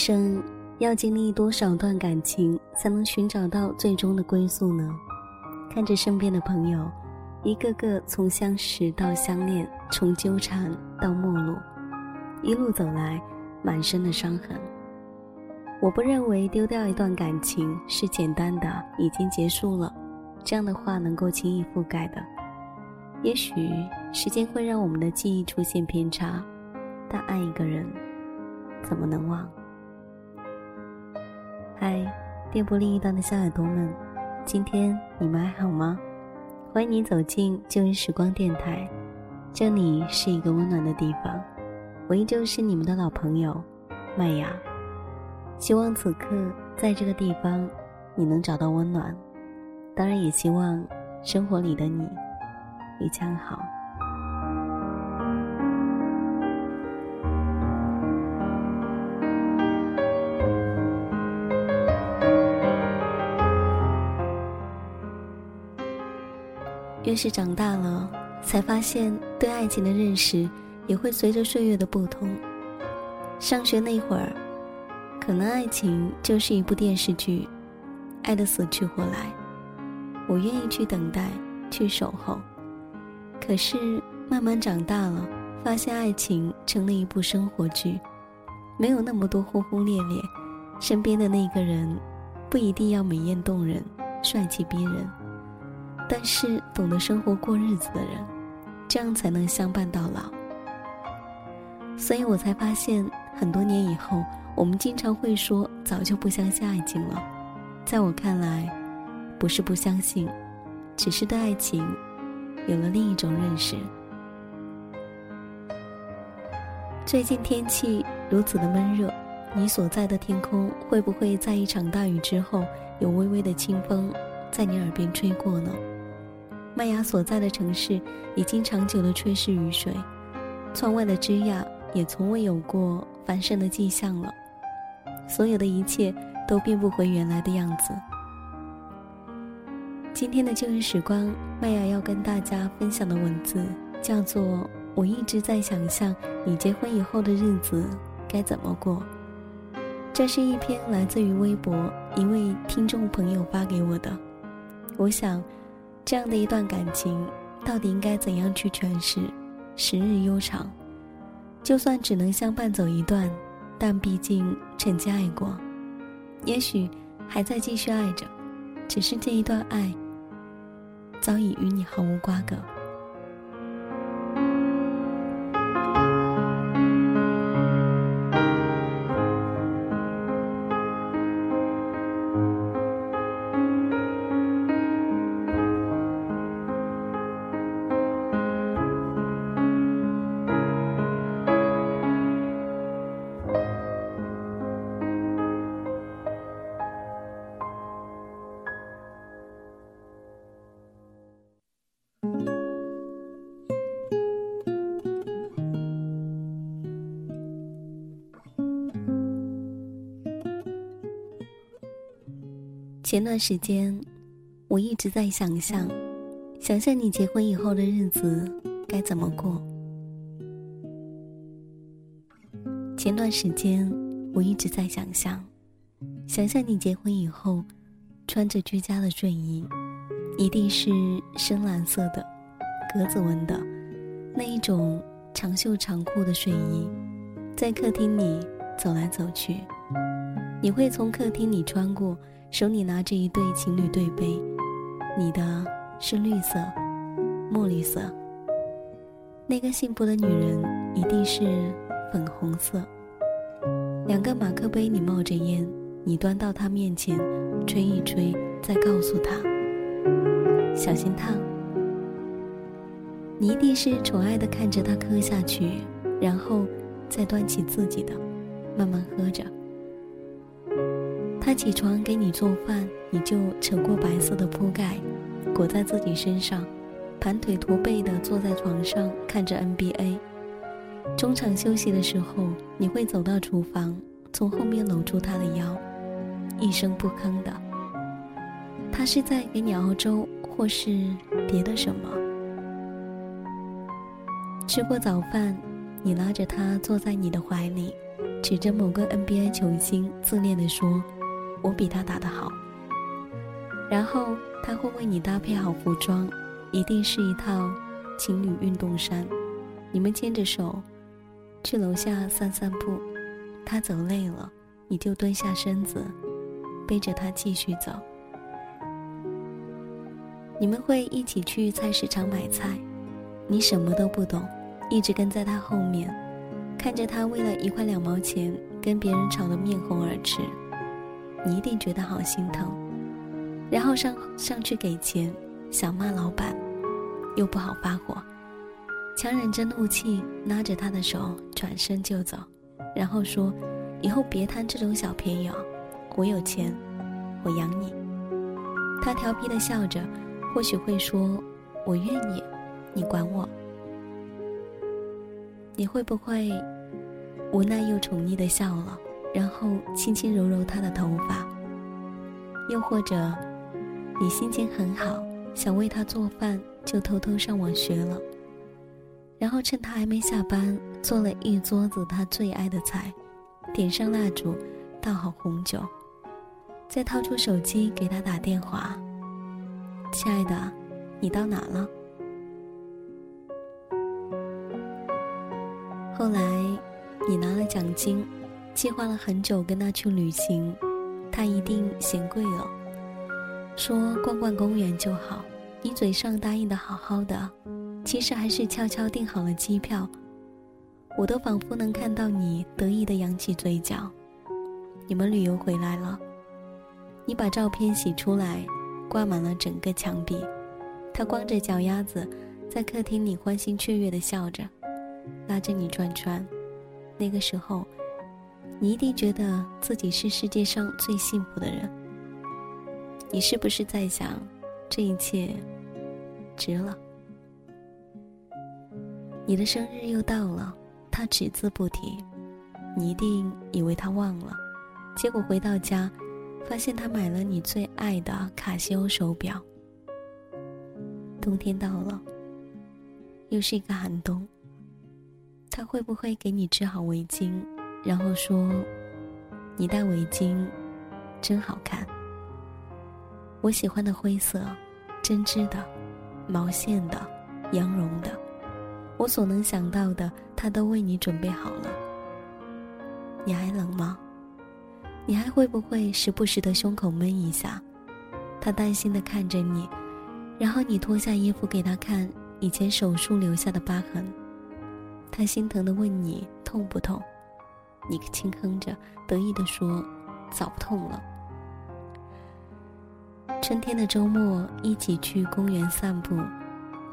生要经历多少段感情，才能寻找到最终的归宿呢？看着身边的朋友，一个个从相识到相恋，从纠缠到陌路，一路走来，满身的伤痕。我不认为丢掉一段感情是简单的已经结束了，这样的话能够轻易覆盖的。也许时间会让我们的记忆出现偏差，但爱一个人，怎么能忘？嗨，电波另一端的小耳朵们，今天你们还好吗？欢迎你走进旧日时光电台，这里是一个温暖的地方。我依旧是你们的老朋友麦雅。希望此刻在这个地方，你能找到温暖。当然，也希望生活里的你一切好。越是长大了，才发现对爱情的认识也会随着岁月的不同。上学那会儿。可能爱情就是一部电视剧，爱的死去活来，我愿意去等待，去守候。可是慢慢长大了，发现爱情成了一部生活剧，没有那么多轰轰烈烈，身边的那个人不一定要美艳动人、帅气逼人，但是懂得生活过日子的人，这样才能相伴到老。所以我才发现，很多年以后。我们经常会说早就不相信爱情了，在我看来，不是不相信，只是对爱情有了另一种认识。最近天气如此的闷热，你所在的天空会不会在一场大雨之后，有微微的清风在你耳边吹过呢？麦芽所在的城市已经长久的缺失雨水，窗外的枝桠也从未有过繁盛的迹象了。所有的一切都变不回原来的样子。今天的旧日时光，麦芽要跟大家分享的文字叫做《我一直在想象你结婚以后的日子该怎么过》。这是一篇来自于微博一位听众朋友发给我的。我想，这样的一段感情，到底应该怎样去诠释？时日悠长，就算只能相伴走一段。但毕竟曾经爱过，也许还在继续爱着，只是这一段爱早已与你毫无瓜葛。前段时间，我一直在想象，想象你结婚以后的日子该怎么过。前段时间，我一直在想象，想象你结婚以后，穿着居家的睡衣，一定是深蓝色的，格子纹的，那一种长袖长裤的睡衣，在客厅里走来走去，你会从客厅里穿过。手里拿着一对情侣对杯，你的是绿色，墨绿色。那个幸福的女人一定是粉红色。两个马克杯里冒着烟，你端到她面前，吹一吹，再告诉她小心烫。你一定是宠爱的看着她喝下去，然后再端起自己的，慢慢喝着。他起床给你做饭，你就扯过白色的铺盖，裹在自己身上，盘腿驼背的坐在床上看着 NBA。中场休息的时候，你会走到厨房，从后面搂住他的腰，一声不吭的。他是在给你熬粥，或是别的什么。吃过早饭，你拉着他坐在你的怀里，指着某个 NBA 球星自恋地说：“我比他打得好。”然后他会为你搭配好服装，一定是一套情侣运动衫。你们牵着手去楼下散散步，他走累了，你就蹲下身子，背着他继续走。你们会一起去菜市场买菜，你什么都不懂，一直跟在他后面，看着他为了一块两毛钱跟别人吵得面红耳赤，你一定觉得好心疼，然后上上去给钱，想骂老板，又不好发火，强忍着怒气拉着他的手转身就走，然后说：“以后别贪这种小便宜哦，我有钱，我养你。”他调皮的笑着。或许会说：“我愿意，你管我。”你会不会无奈又宠溺的笑了，然后轻轻揉揉他的头发？又或者，你心情很好，想为他做饭，就偷偷上网学了，然后趁他还没下班，做了一桌子他最爱的菜，点上蜡烛，倒好红酒，再掏出手机给他打电话。亲爱的，你到哪了？后来，你拿了奖金，计划了很久跟他去旅行，他一定嫌贵了，说逛逛公园就好。你嘴上答应的好好的，其实还是悄悄订好了机票。我都仿佛能看到你得意的扬起嘴角。你们旅游回来了，你把照片洗出来。挂满了整个墙壁，他光着脚丫子，在客厅里欢欣雀跃地笑着，拉着你转转。那个时候，你一定觉得自己是世界上最幸福的人。你是不是在想，这一切值了？你的生日又到了，他只字不提，你一定以为他忘了，结果回到家。发现他买了你最爱的卡西欧手表。冬天到了，又是一个寒冬。他会不会给你织好围巾，然后说：“你戴围巾真好看。”我喜欢的灰色，针织的、毛线的、羊绒的，我所能想到的，他都为你准备好了。你还冷吗？你还会不会时不时的胸口闷一下？他担心的看着你，然后你脱下衣服给他看以前手术留下的疤痕。他心疼的问你痛不痛？你轻哼着，得意的说：“早不痛了。”春天的周末一起去公园散步，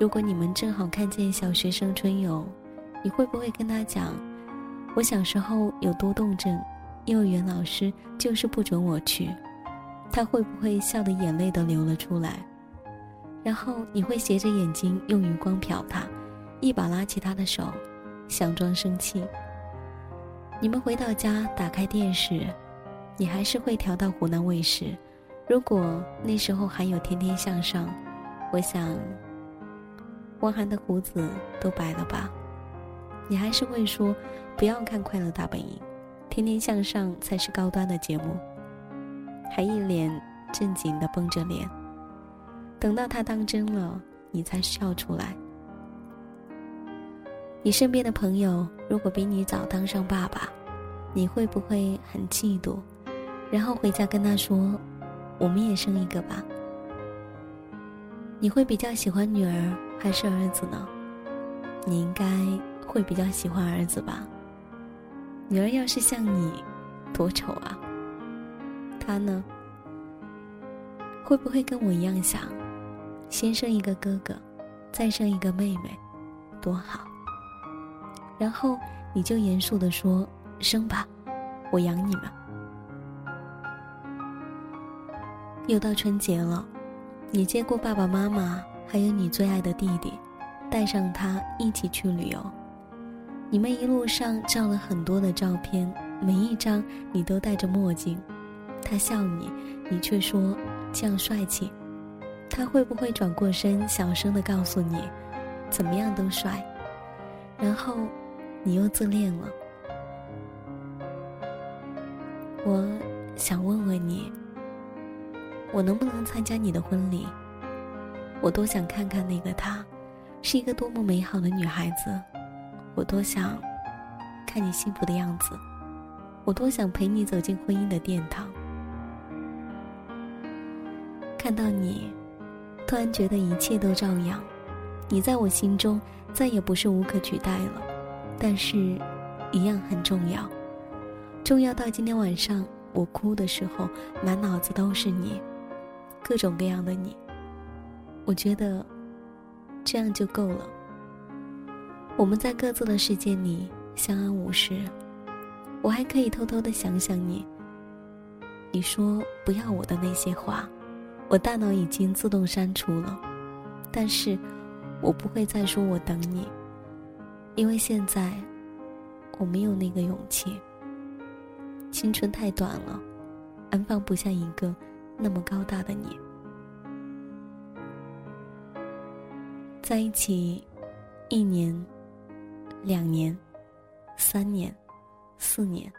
如果你们正好看见小学生春游，你会不会跟他讲：“我小时候有多动症？”幼儿园老师就是不准我去，他会不会笑得眼泪都流了出来？然后你会斜着眼睛用余光瞟他，一把拉起他的手，想装生气。你们回到家打开电视，你还是会调到湖南卫视。如果那时候还有《天天向上》，我想，汪涵的胡子都白了吧？你还是会说不要看《快乐大本营》。天天向上才是高端的节目，还一脸正经的绷着脸。等到他当真了，你才笑出来。你身边的朋友如果比你早当上爸爸，你会不会很嫉妒？然后回家跟他说：“我们也生一个吧。”你会比较喜欢女儿还是儿子呢？你应该会比较喜欢儿子吧。女儿要是像你，多丑啊！他呢，会不会跟我一样想，先生一个哥哥，再生一个妹妹，多好？然后你就严肃的说：“生吧，我养你们。”又到春节了，你接过爸爸妈妈，还有你最爱的弟弟，带上他一起去旅游。你们一路上照了很多的照片，每一张你都戴着墨镜。他笑你，你却说这样帅气。他会不会转过身，小声的告诉你，怎么样都帅？然后，你又自恋了。我想问问你，我能不能参加你的婚礼？我多想看看那个她，是一个多么美好的女孩子。我多想看你幸福的样子，我多想陪你走进婚姻的殿堂。看到你，突然觉得一切都照样。你在我心中再也不是无可取代了，但是，一样很重要。重要到今天晚上我哭的时候，满脑子都是你，各种各样的你。我觉得，这样就够了。我们在各自的世界里相安无事，我还可以偷偷的想想你。你说不要我的那些话，我大脑已经自动删除了，但是，我不会再说我等你，因为现在，我没有那个勇气。青春太短了，安放不下一个那么高大的你。在一起一年、两年、三年、四年，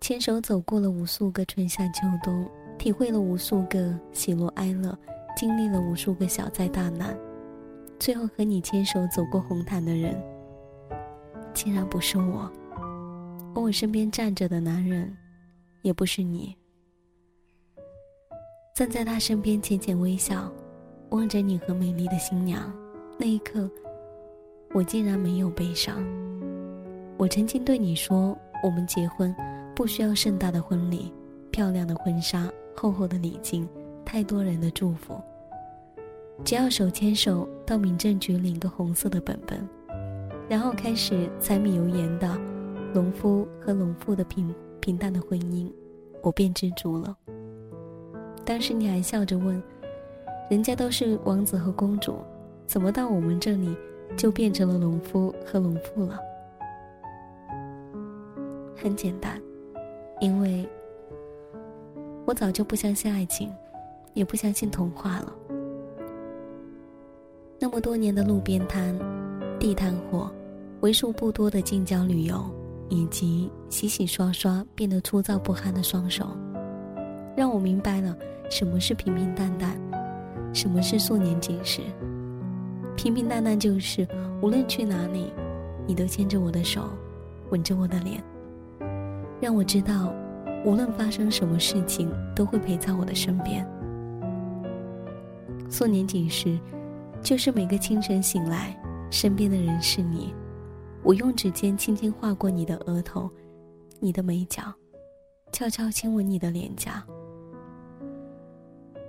牵手走过了无数个春夏秋冬，体会了无数个喜怒哀乐，经历了无数个小灾大难，最后和你牵手走过红毯的人，竟然不是我。而我身边站着的男人，也不是你。站在他身边浅浅微笑，望着你和美丽的新娘，那一刻，我竟然没有悲伤。我曾经对你说，我们结婚不需要盛大的婚礼、漂亮的婚纱、厚厚的礼金、太多人的祝福，只要手牵手到民政局领个红色的本本，然后开始柴米油盐的。农夫和农妇的平平淡的婚姻，我便知足了。当时你还笑着问：“人家都是王子和公主，怎么到我们这里就变成了农夫和农妇了？”很简单，因为我早就不相信爱情，也不相信童话了。那么多年的路边摊、地摊货，为数不多的近郊旅游。以及洗洗刷刷变得粗糙不堪的双手，让我明白了什么是平平淡淡，什么是素年锦时。平平淡淡就是无论去哪里，你都牵着我的手，吻着我的脸，让我知道，无论发生什么事情，都会陪在我的身边。素年锦时，就是每个清晨醒来，身边的人是你。我用指尖轻轻划过你的额头，你的眉角，悄悄亲吻你的脸颊。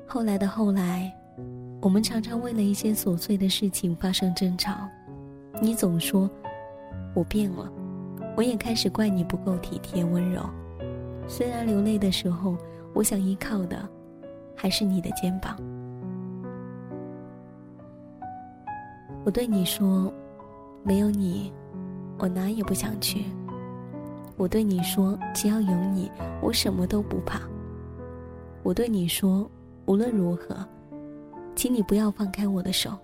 后来的后来，我们常常为了一些琐碎的事情发生争吵，你总说我变了，我也开始怪你不够体贴温柔。虽然流泪的时候，我想依靠的还是你的肩膀。我对你说，没有你。我哪也不想去。我对你说，只要有你，我什么都不怕。我对你说，无论如何，请你不要放开我的手，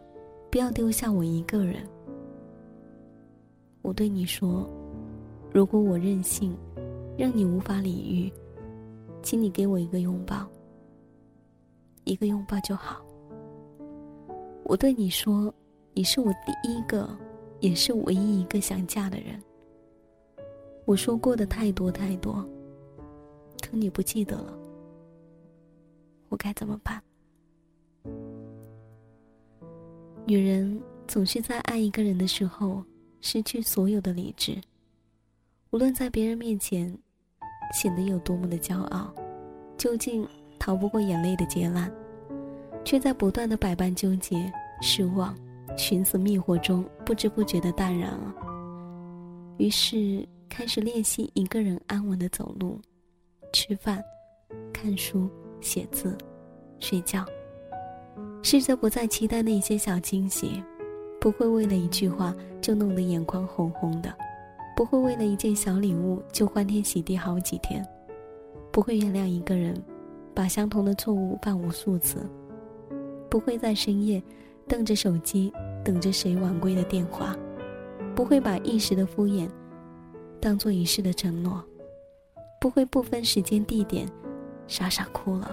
不要丢下我一个人。我对你说，如果我任性，让你无法理喻，请你给我一个拥抱，一个拥抱就好。我对你说，你是我第一个。也是唯一一个想嫁的人。我说过的太多太多，可你不记得了，我该怎么办？女人总是在爱一个人的时候失去所有的理智，无论在别人面前显得有多么的骄傲，究竟逃不过眼泪的劫难，却在不断的百般纠结、失望。寻死觅活中，不知不觉的淡然了。于是开始练习一个人安稳的走路、吃饭、看书、写字、睡觉。试着不再期待那些小惊喜，不会为了一句话就弄得眼眶红红的，不会为了一件小礼物就欢天喜地好几天，不会原谅一个人把相同的错误犯无数次，不会在深夜瞪着手机。等着谁晚归的电话，不会把一时的敷衍当做一世的承诺，不会不分时间地点傻傻哭了。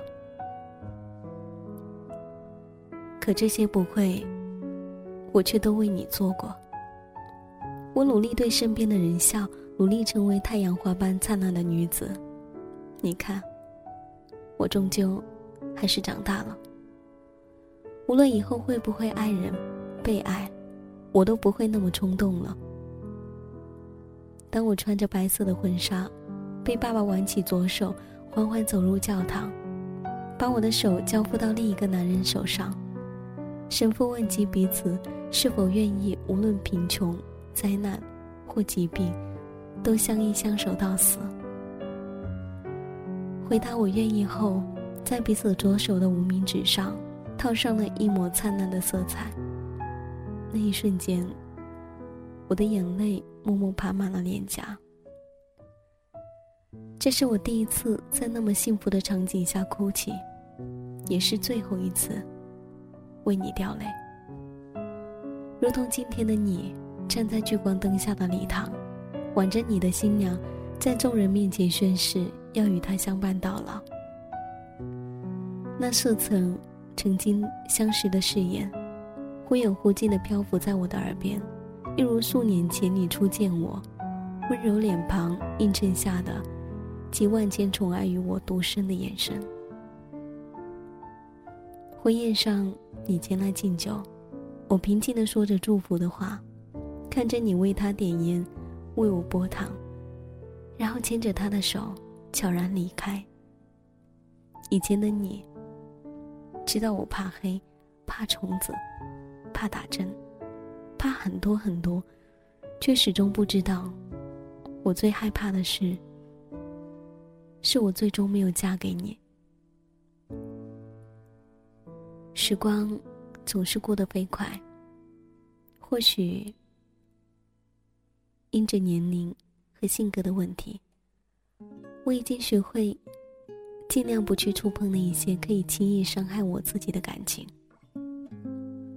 可这些不会，我却都为你做过。我努力对身边的人笑，努力成为太阳花般灿烂的女子。你看，我终究还是长大了。无论以后会不会爱人、被爱，我都不会那么冲动了。当我穿着白色的婚纱，被爸爸挽起左手，缓缓走入教堂，把我的手交付到另一个男人手上，神父问及彼此是否愿意，无论贫穷、灾难或疾病，都相依相守到死。回答我愿意后，在彼此左手的无名指上。套上了一抹灿烂的色彩。那一瞬间，我的眼泪默默爬满了脸颊。这是我第一次在那么幸福的场景下哭泣，也是最后一次为你掉泪。如同今天的你，站在聚光灯下的礼堂，挽着你的新娘，在众人面前宣誓要与她相伴到老。那似曾。曾经相识的誓言，忽远忽近的漂浮在我的耳边，一如数年前你初见我，温柔脸庞映衬下的，集万千宠爱于我独身的眼神。婚宴上，你前来敬酒，我平静的说着祝福的话，看着你为他点烟，为我拨糖，然后牵着他的手悄然离开。以前的你。知道我怕黑，怕虫子，怕打针，怕很多很多，却始终不知道，我最害怕的是，是我最终没有嫁给你。时光总是过得飞快，或许因着年龄和性格的问题，我已经学会。尽量不去触碰那一些可以轻易伤害我自己的感情，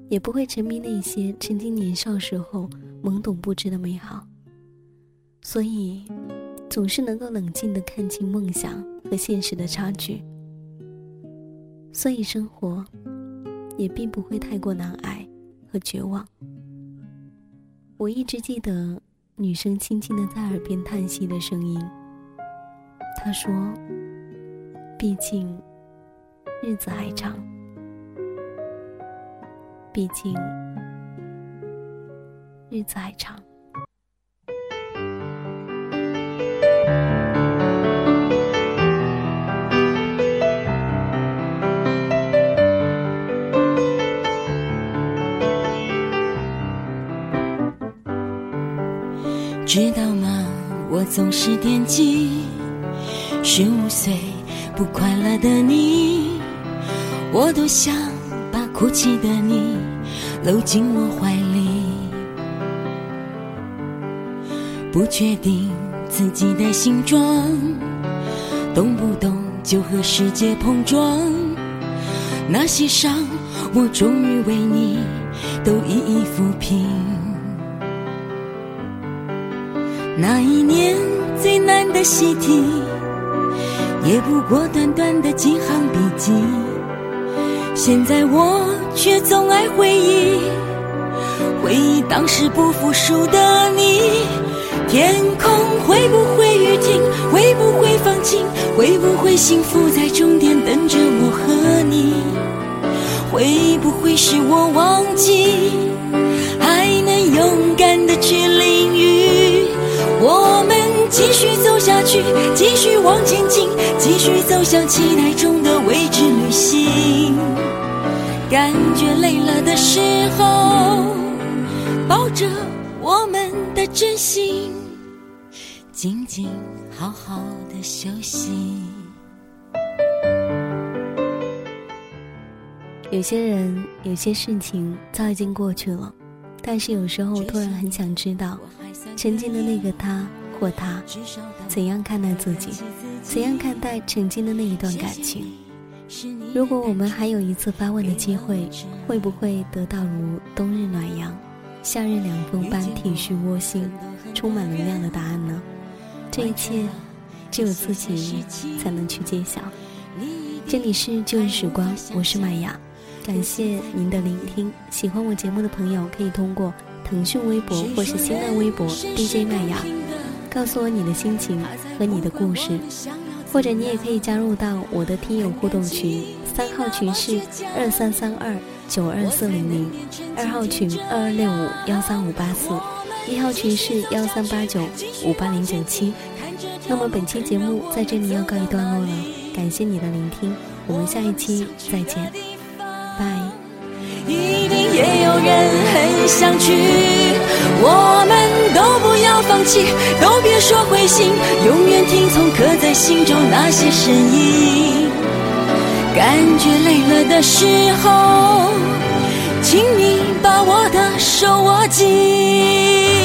也不会沉迷那些曾经年少时候懵懂不知的美好。所以，总是能够冷静的看清梦想和现实的差距。所以，生活也并不会太过难挨和绝望。我一直记得女生轻轻的在耳边叹息的声音。她说。毕竟，日子还长。毕竟，日子还长。知道吗？我总是惦记十五岁。不快乐的你，我多想把哭泣的你搂进我怀里。不确定自己的形状，动不动就和世界碰撞。那些伤，我终于为你都一一抚平。那一年最难的习题。也不过短短的几行笔记，现在我却总爱回忆，回忆当时不服输的你。天空会不会雨停？会不会放晴？会不会幸福在终点等着我和你？会不会是我忘记，继续走下去，继续往前进。继续走向期待中的未知旅行，感觉累了的时候，抱着我们的真心，静静好好的休息。有些人，有些事情早已经过去了，但是有时候突然很想知道，曾经的那个他或他，怎样看待自己。怎样看待曾经的那一段感情？如果我们还有一次发问的机会，会不会得到如冬日暖阳、夏日凉风般体恤窝心、充满能量的答案呢？这一切，只有自己才能去揭晓。这里是旧日时光，我是麦雅，感谢您的聆听。喜欢我节目的朋友，可以通过腾讯微博或是新浪微博 DJ 麦雅，告诉我你的心情和你的故事，或者你也可以加入到我的听友互动群，三号群是二三三二九二四零零，二号群二二六五幺三五八四，一号群是幺三八九五八零九七。那么本期节目在这里要告一段落了。感谢你的聆听，我们下一期再见，拜。一定也有人很想去，我们要放弃，都别说灰心，永远听从刻在心中那些声音。感觉累了的时候，请你把我的手握紧。